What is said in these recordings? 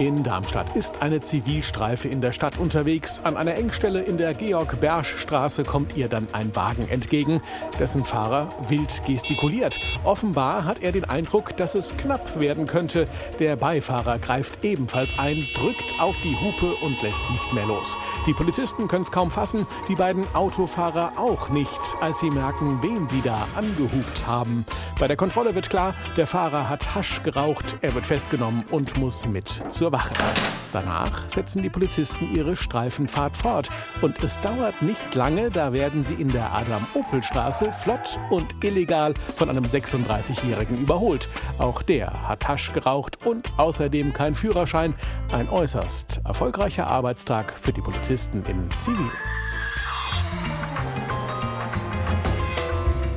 In Darmstadt ist eine Zivilstreife in der Stadt unterwegs. An einer Engstelle in der Georg-Bersch-Straße kommt ihr dann ein Wagen entgegen. Dessen Fahrer wild gestikuliert. Offenbar hat er den Eindruck, dass es knapp werden könnte. Der Beifahrer greift ebenfalls ein, drückt auf die Hupe und lässt nicht mehr los. Die Polizisten können es kaum fassen, die beiden Autofahrer auch nicht, als sie merken, wen sie da angehupt haben. Bei der Kontrolle wird klar, der Fahrer hat Hasch geraucht, er wird festgenommen und muss mit zur Wache. Danach setzen die Polizisten ihre Streifenfahrt fort. Und es dauert nicht lange, da werden sie in der Adam-Opel-Straße flott und illegal von einem 36-Jährigen überholt. Auch der hat Hasch geraucht und außerdem kein Führerschein. Ein äußerst erfolgreicher Arbeitstag für die Polizisten in Zivil.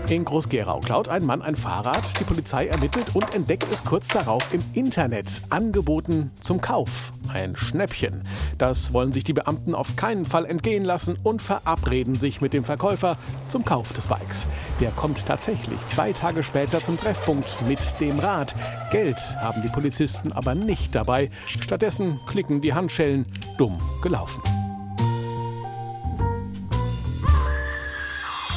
In Groß-Gerau klaut ein Mann ein Fahrrad. Die Polizei ermittelt und entdeckt es kurz darauf im Internet. Angeboten zum Kauf. Ein Schnäppchen. Das wollen sich die Beamten auf keinen Fall entgehen lassen und verabreden sich mit dem Verkäufer zum Kauf des Bikes. Der kommt tatsächlich zwei Tage später zum Treffpunkt mit dem Rad. Geld haben die Polizisten aber nicht dabei. Stattdessen klicken die Handschellen. Dumm gelaufen.